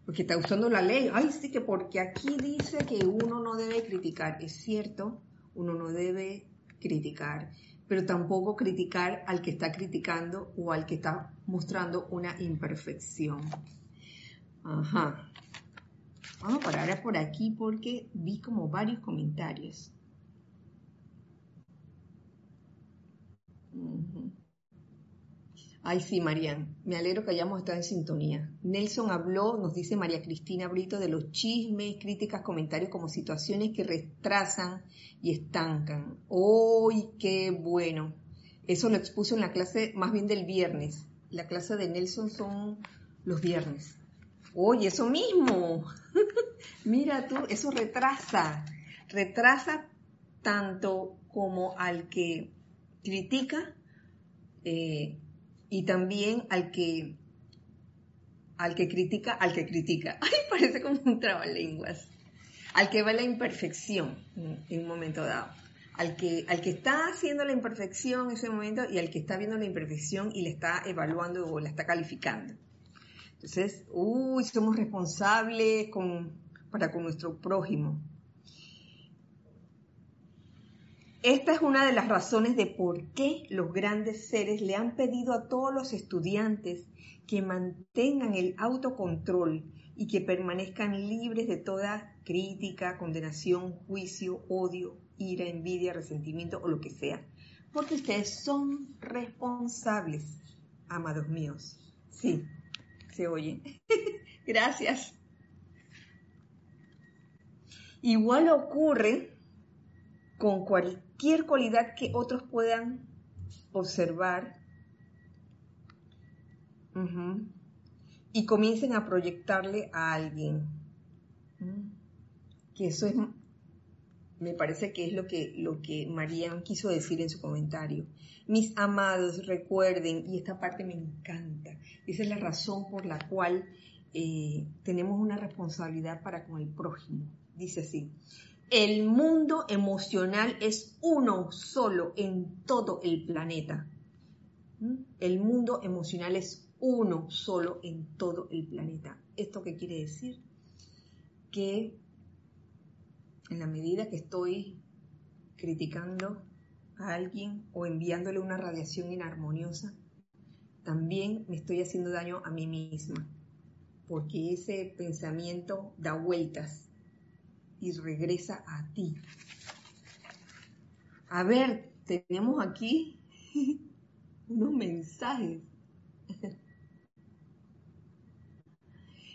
Porque está usando la ley. Ay, sí que porque aquí dice que uno no debe criticar. Es cierto, uno no debe criticar, pero tampoco criticar al que está criticando o al que está mostrando una imperfección. Ajá. Vamos a parar por aquí porque vi como varios comentarios. Ay, sí, Marian, me alegro que hayamos estado en sintonía. Nelson habló, nos dice María Cristina Brito, de los chismes, críticas, comentarios como situaciones que retrasan y estancan. ¡Uy, qué bueno! Eso lo expuso en la clase más bien del viernes. La clase de Nelson son los viernes. Oye, eso mismo. [laughs] Mira tú, eso retrasa. Retrasa tanto como al que critica eh, y también al que al que critica, al que critica. [laughs] Ay, parece como un trabalenguas. Al que ve la imperfección en un momento dado. Al que, al que está haciendo la imperfección en ese momento y al que está viendo la imperfección y le está evaluando o la está calificando. Entonces, uy, somos responsables para con nuestro prójimo. Esta es una de las razones de por qué los grandes seres le han pedido a todos los estudiantes que mantengan el autocontrol y que permanezcan libres de toda crítica, condenación, juicio, odio, ira, envidia, resentimiento o lo que sea. Porque ustedes son responsables, amados míos. Sí, se oye. [laughs] Gracias. Igual ocurre con cualquier cualidad que otros puedan observar y comiencen a proyectarle a alguien. Que eso es, me parece que es lo que, lo que Marian quiso decir en su comentario. Mis amados, recuerden, y esta parte me encanta, esa es la razón por la cual eh, tenemos una responsabilidad para con el prójimo. Dice así, el mundo emocional es uno solo en todo el planeta. El mundo emocional es uno solo en todo el planeta. ¿Esto qué quiere decir? Que en la medida que estoy criticando a alguien o enviándole una radiación inarmoniosa, también me estoy haciendo daño a mí misma, porque ese pensamiento da vueltas y regresa a ti. A ver, tenemos aquí [laughs] unos mensajes. [laughs]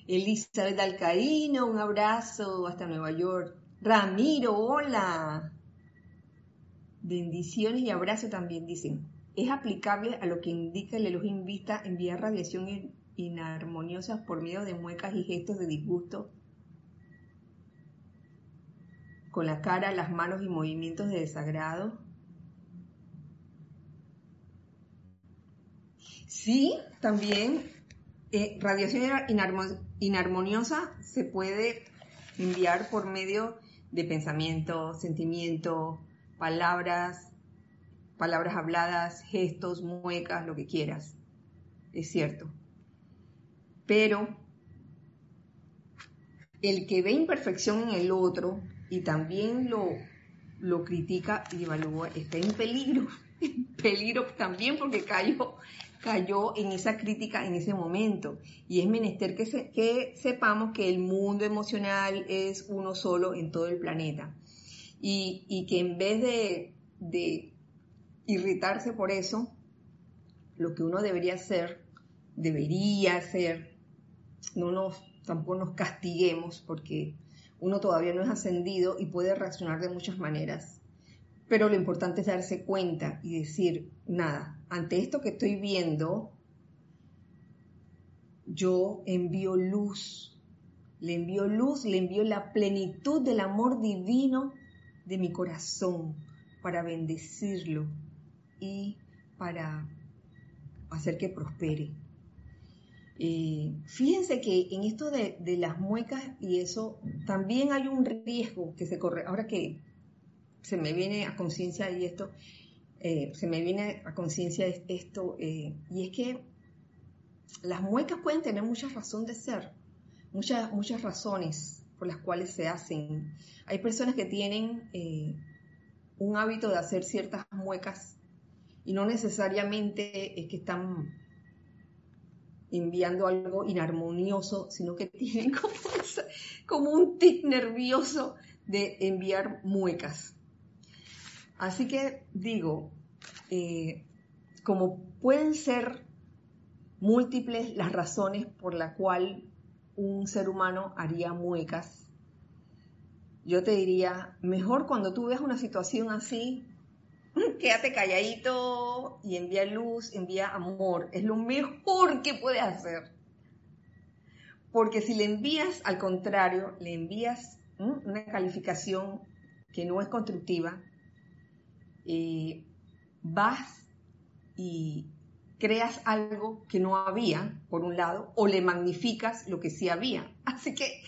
Elizabeth Alcaíno, un abrazo hasta Nueva York. Ramiro, hola. Bendiciones y abrazo también dicen. Es aplicable a lo que indica el Elohim Vista enviar radiación inarmoniosa por medio de muecas y gestos de disgusto con la cara, las manos y movimientos de desagrado. Sí, también eh, radiación inarmoniosa se puede enviar por medio de pensamiento, sentimiento, palabras, palabras habladas, gestos, muecas, lo que quieras. Es cierto. Pero el que ve imperfección en el otro y también lo, lo critica y evalúa, está en peligro. [laughs] En peligro también porque cayó cayó en esa crítica en ese momento. Y es menester que, que sepamos que el mundo emocional es uno solo en todo el planeta. Y, que en vez de, irritarse por eso, lo que uno debería hacer, debería hacer, no nos, tampoco nos castiguemos porque uno todavía no es ascendido y puede reaccionar de muchas maneras. Pero lo importante es darse cuenta y decir, nada, ante esto que estoy viendo, yo envío luz, le envío luz, le envío la plenitud del amor divino de mi corazón para bendecirlo y para hacer que prospere. Fíjense que en esto de, las muecas y eso, también hay un riesgo que se corre. Ahora que se me viene a conciencia y esto, eh, se me viene a conciencia esto, eh, y es que las muecas pueden tener mucha razón de ser, muchas, muchas razones por las cuales se hacen. Hay personas que tienen eh, un hábito de hacer ciertas muecas y no necesariamente es que están enviando algo inarmonioso, sino que tienen como, [laughs] como un tic nervioso de enviar muecas. Así que digo, eh, como pueden ser múltiples las razones por la cual un ser humano haría muecas, yo te diría, mejor cuando tú veas una situación así, [laughs] quédate calladito y envía luz, envía amor. Es lo mejor que puedes hacer. Porque si le envías, al contrario, le envías una calificación que no es constructiva, eh, vas y creas algo que no había, por un lado, o le magnificas lo que sí había. [laughs] Así que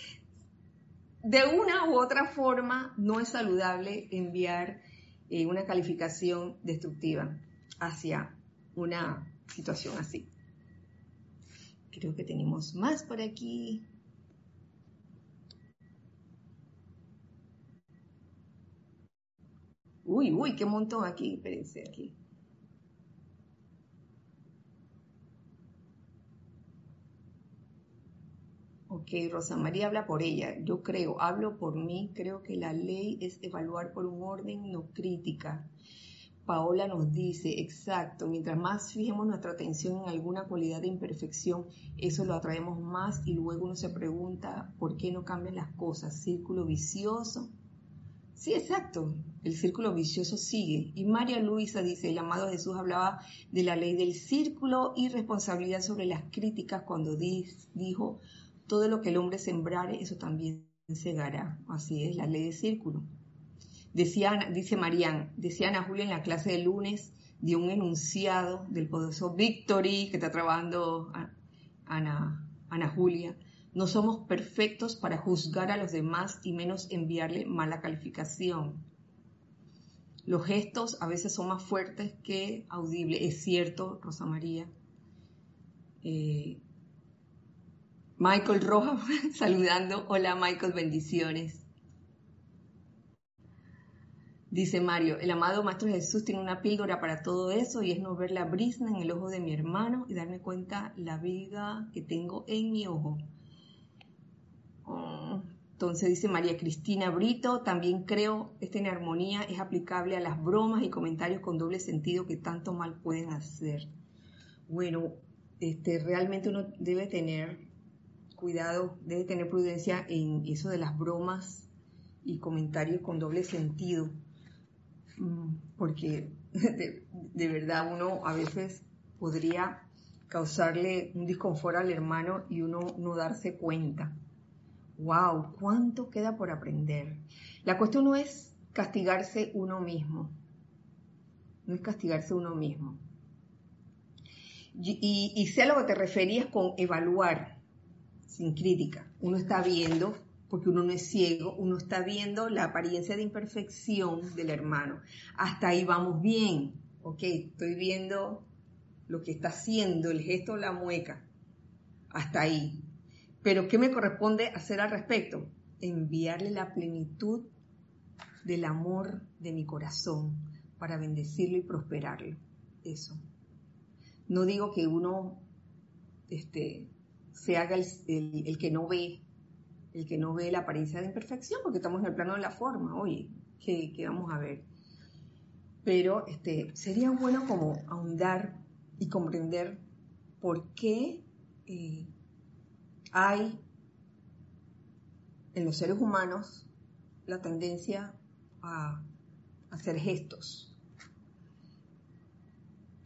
de una u otra forma no es saludable enviar eh, una calificación destructiva hacia una situación así. Creo que tenemos más por aquí. Uy, uy, qué montón aquí, espérense aquí. Ok, Rosa María habla por ella. Yo creo, hablo por mí, creo que la ley es evaluar por un orden, no crítica. Paola nos dice, exacto, mientras más fijemos nuestra atención en alguna cualidad de imperfección, eso lo atraemos más y luego uno se pregunta por qué no cambian las cosas. Círculo vicioso. Sí, exacto, el círculo vicioso sigue. Y María Luisa dice, el amado Jesús hablaba de la ley del círculo y responsabilidad sobre las críticas cuando dijo, todo lo que el hombre sembrare, eso también segará. Así es, la ley de círculo. Decía, dice Marían, decía Ana Julia en la clase de lunes, dio un enunciado del poderoso Victory que está trabajando Ana, Ana Julia. No somos perfectos para juzgar a los demás y menos enviarle mala calificación. Los gestos a veces son más fuertes que audibles. Es cierto, Rosa María. Eh, Michael Rojas [laughs] saludando. Hola Michael, bendiciones. Dice Mario, el amado Maestro Jesús tiene una píldora para todo eso y es no ver la brisna en el ojo de mi hermano y darme cuenta la viga que tengo en mi ojo. Entonces dice María Cristina Brito, también creo esta en armonía es aplicable a las bromas y comentarios con doble sentido que tanto mal pueden hacer. Bueno, este, realmente uno debe tener cuidado, debe tener prudencia en eso de las bromas y comentarios con doble sentido, mm, porque [laughs] de, verdad uno a veces podría causarle un disconfort al hermano y uno no darse cuenta. ¡Wow! ¿Cuánto queda por aprender? La cuestión no es castigarse uno mismo, no es castigarse uno mismo. Y, y, sea lo que te referías con evaluar sin crítica. Uno está viendo, porque uno no es ciego, uno está viendo la apariencia de imperfección del hermano. Hasta ahí vamos bien, ok, estoy viendo lo que está haciendo, el gesto, la mueca. Hasta ahí. Pero ¿qué me corresponde hacer al respecto? Enviarle la plenitud del amor de mi corazón para bendecirlo y prosperarlo. Eso. No digo que uno este, se haga el, que no ve, el que no ve la apariencia de imperfección, porque estamos en el plano de la forma, oye, ¿qué, vamos a ver? Pero este, sería bueno como ahondar y comprender por qué eh, hay en los seres humanos la tendencia a hacer gestos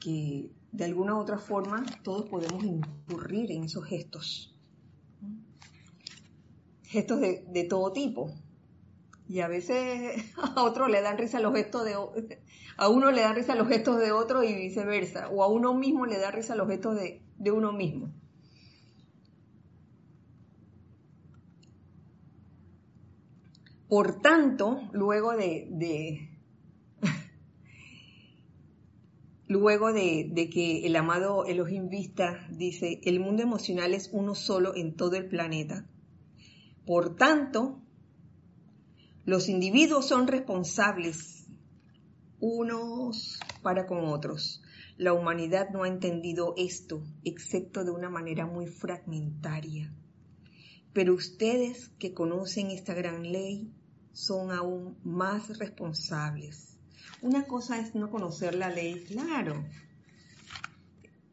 que de alguna u otra forma todos podemos incurrir en esos gestos. Gestos de, todo tipo. Y a veces [laughs] a otro le dan risa los gestos de a uno le dan risa los gestos de otro y viceversa. O a uno mismo le da risa los gestos de, uno mismo. Por tanto, luego de, [laughs] luego de, que el amado Elohim Vista dice, el mundo emocional es uno solo en todo el planeta. Por tanto, los individuos son responsables unos para con otros. La humanidad no ha entendido esto, excepto de una manera muy fragmentaria. Pero ustedes que conocen esta gran ley son aún más responsables una cosa es no conocer la ley, claro.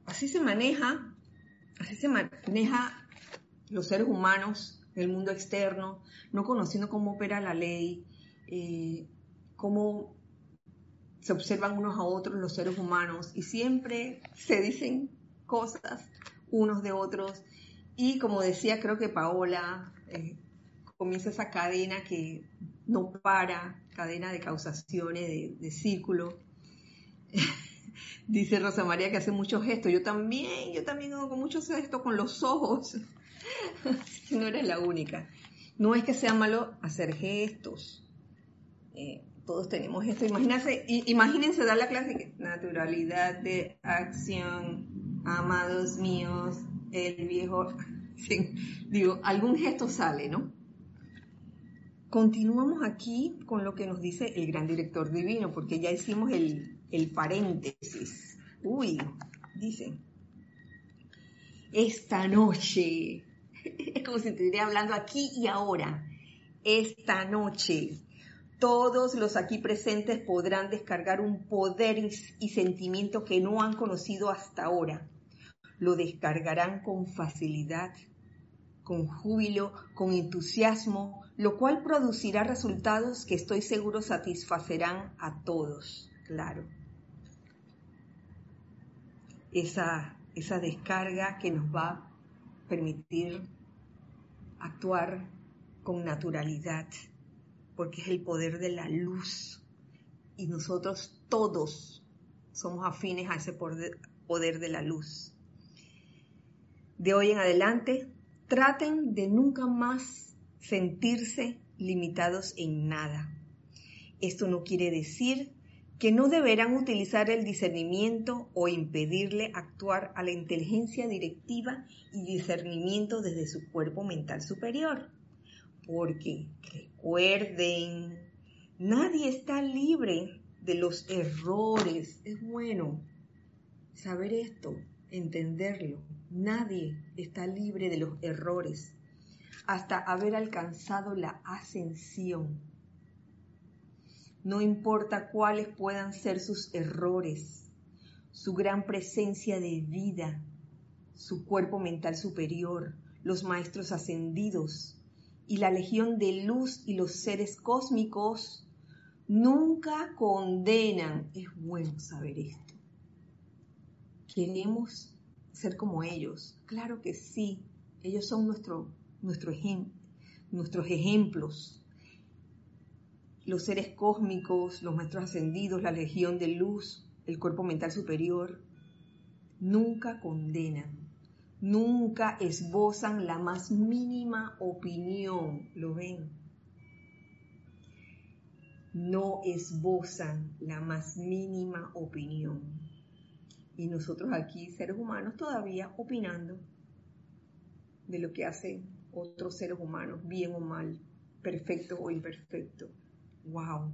Así se maneja, así se maneja los seres humanos, el mundo externo, no conociendo cómo opera la ley, eh, cómo se observan unos a otros los seres humanos y siempre se dicen cosas unos de otros. Y como decía, creo que Paola, eh, comienza esa cadena que no para, cadena de causaciones, de, de círculo. [laughs] Dice Rosa María que hace muchos gestos. Yo también, yo también hago muchos gestos con los ojos. [laughs] no eres la única. No es que sea malo hacer gestos. Eh, todos tenemos esto. Imagínense, imagínense dar la clase naturalidad de acción, amados míos, el viejo. [laughs] digo, algún gesto sale, ¿no? Continuamos aquí con lo que nos dice el gran director divino, porque ya hicimos el, el paréntesis. Uy, dice, esta noche, es [laughs] como si estuviera hablando aquí y ahora, esta noche, todos los aquí presentes podrán descargar un poder y sentimiento que no han conocido hasta ahora. Lo descargarán con facilidad, con júbilo, con entusiasmo, lo cual producirá resultados que estoy seguro satisfacerán a todos, claro esa, esa descarga que nos va a permitir actuar con naturalidad, porque es el poder de la luz y nosotros todos somos afines a ese poder, poder de la luz. De hoy en adelante, traten de nunca más sentirse limitados en nada. Esto no quiere decir que no deberán utilizar el discernimiento o impedirle actuar a la inteligencia directiva y discernimiento desde su cuerpo mental superior. Porque recuerden, nadie está libre de los errores. Es bueno saber esto, entenderlo. Nadie está libre de los errores hasta haber alcanzado la ascensión no importa cuáles puedan ser sus errores, su gran presencia de vida, su cuerpo mental superior, los maestros ascendidos y la legión de luz y los seres cósmicos nunca condenan. Es bueno saber esto. ¿Queremos ser como ellos? Claro que sí. Ellos son nuestro, nuestro nuestros ejemplos los seres cósmicos, los maestros ascendidos, la legión de luz, el cuerpo mental superior, nunca condenan, nunca esbozan la más mínima opinión, ¿lo ven? No esbozan la más mínima opinión. Y nosotros aquí, seres humanos, todavía opinando de lo que hacen otros seres humanos, bien o mal, perfecto o imperfecto. Wow.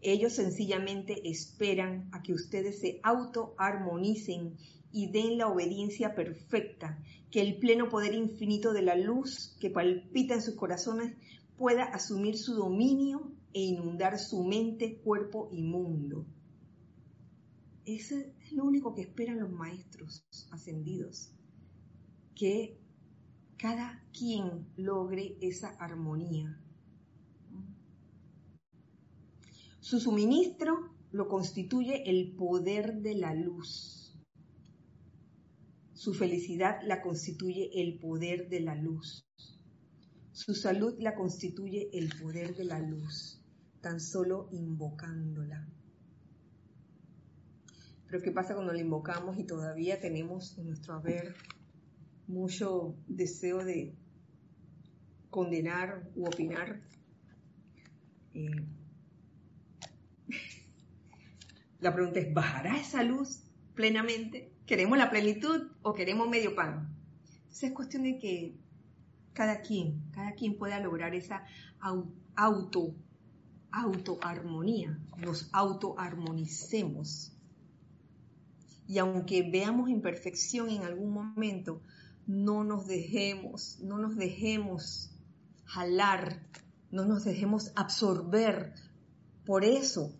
Ellos sencillamente esperan a que ustedes se autoarmonicen y den la obediencia perfecta, que el pleno poder infinito de la luz que palpita en sus corazones pueda asumir su dominio e inundar su mente, cuerpo y mundo. Eso es lo único que esperan los maestros ascendidos, que cada quien logre esa armonía Su suministro lo constituye el poder de la luz. Su felicidad la constituye el poder de la luz. Su salud la constituye el poder de la luz, tan solo invocándola. Pero ¿qué pasa cuando la invocamos y todavía tenemos en nuestro haber mucho deseo de condenar u opinar? Eh, [laughs] la pregunta es, ¿bajará esa luz plenamente? ¿Queremos la plenitud o queremos medio pan? Entonces es cuestión de que cada quien, cada quien pueda lograr esa auto, autoarmonía, nos autoarmonicemos. Y aunque veamos imperfección en algún momento, no nos dejemos, no nos dejemos jalar, no nos dejemos absorber por eso,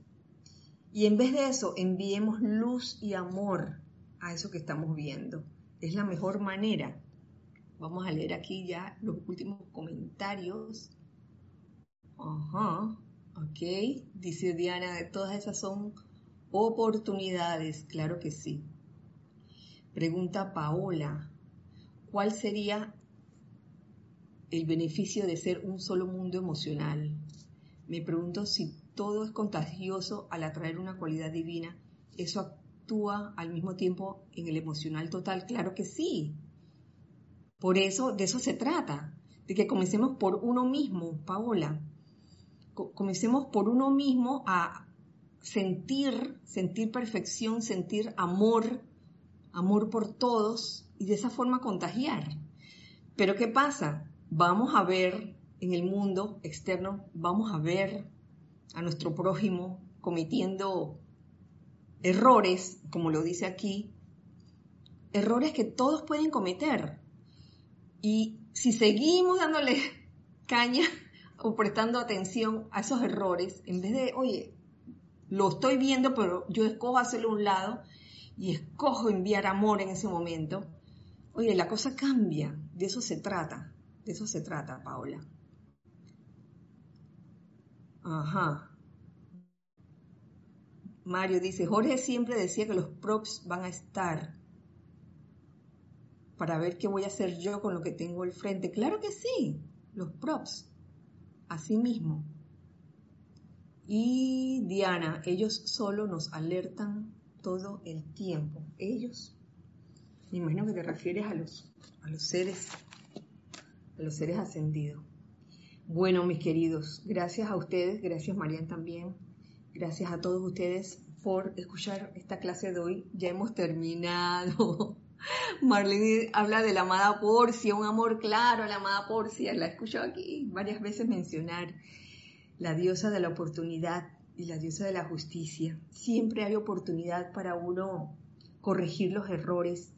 y en vez de eso, enviemos luz y amor a eso que estamos viendo. Es la mejor manera. Vamos a leer aquí ya los últimos comentarios. Ajá, ok. Dice Diana, todas esas son Oportunidades, claro que sí. Pregunta Paola, ¿cuál sería el beneficio de ser un solo mundo emocional? Me pregunto si todo es contagioso al atraer una cualidad divina. ¿Eso actúa al mismo tiempo en el emocional total? Claro que sí. Por eso, de eso se trata, de que comencemos por uno mismo, Paola. Comencemos por uno mismo a sentir, sentir perfección, sentir amor, amor por todos y de esa forma contagiar. Pero ¿qué pasa? Vamos a ver en el mundo externo, vamos a ver a nuestro prójimo cometiendo errores, como lo dice aquí, errores que todos pueden cometer. Y si seguimos dándole [laughs] caña o prestando atención a esos errores, en vez de, oye, lo estoy viendo, pero yo escojo hacerlo a un lado y escojo enviar amor en ese momento, oye, la cosa cambia, de eso se trata, de eso se trata, Paola. Ajá. Mario dice, Jorge siempre decía que los props van a estar para ver qué voy a hacer yo con lo que tengo al frente. Claro que sí, los props, así mismo. Y Diana, ellos solo nos alertan todo el tiempo. Ellos, me imagino que te refieres a los, a los seres, a los seres ascendidos. Bueno, mis queridos, gracias a ustedes, gracias Marian también, gracias a todos ustedes por escuchar esta clase de hoy. Ya hemos terminado. [laughs] Marlene habla de la amada Porcia, un amor claro a la amada Porcia, la he aquí varias veces mencionar la diosa de la oportunidad y la diosa de la justicia. Siempre hay oportunidad para uno corregir los errores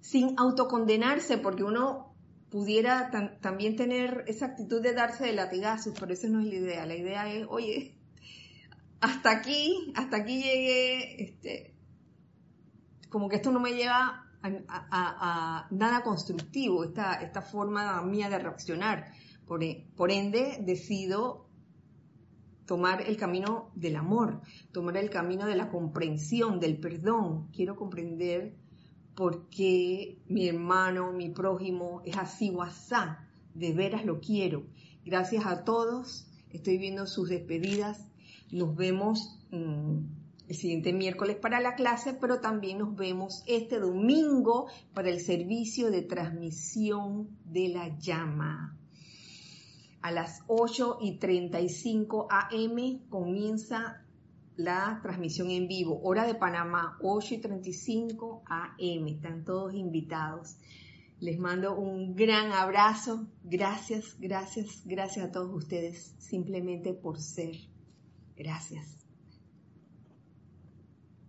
sin autocondenarse, porque uno pudiera también tener esa actitud de darse de latigazos, pero esa no es la idea. La idea es, oye, hasta aquí, hasta aquí llegué, este, como que esto no me lleva a, nada constructivo, esta, esta forma mía de reaccionar. Por, por ende, decido tomar el camino del amor, tomar el camino de la comprensión, del perdón. Quiero comprender por qué mi hermano, mi prójimo es así o. De veras lo quiero. Gracias a todos. Estoy viendo sus despedidas. Nos vemos mm, el siguiente miércoles para la clase, pero también nos vemos este domingo para el servicio de transmisión de la llama a las 8 y 35 am comienza la transmisión en vivo, hora de Panamá, 8 y 35 am. Están todos invitados. Les mando un gran abrazo. Gracias, gracias, gracias a todos ustedes simplemente por ser. Gracias.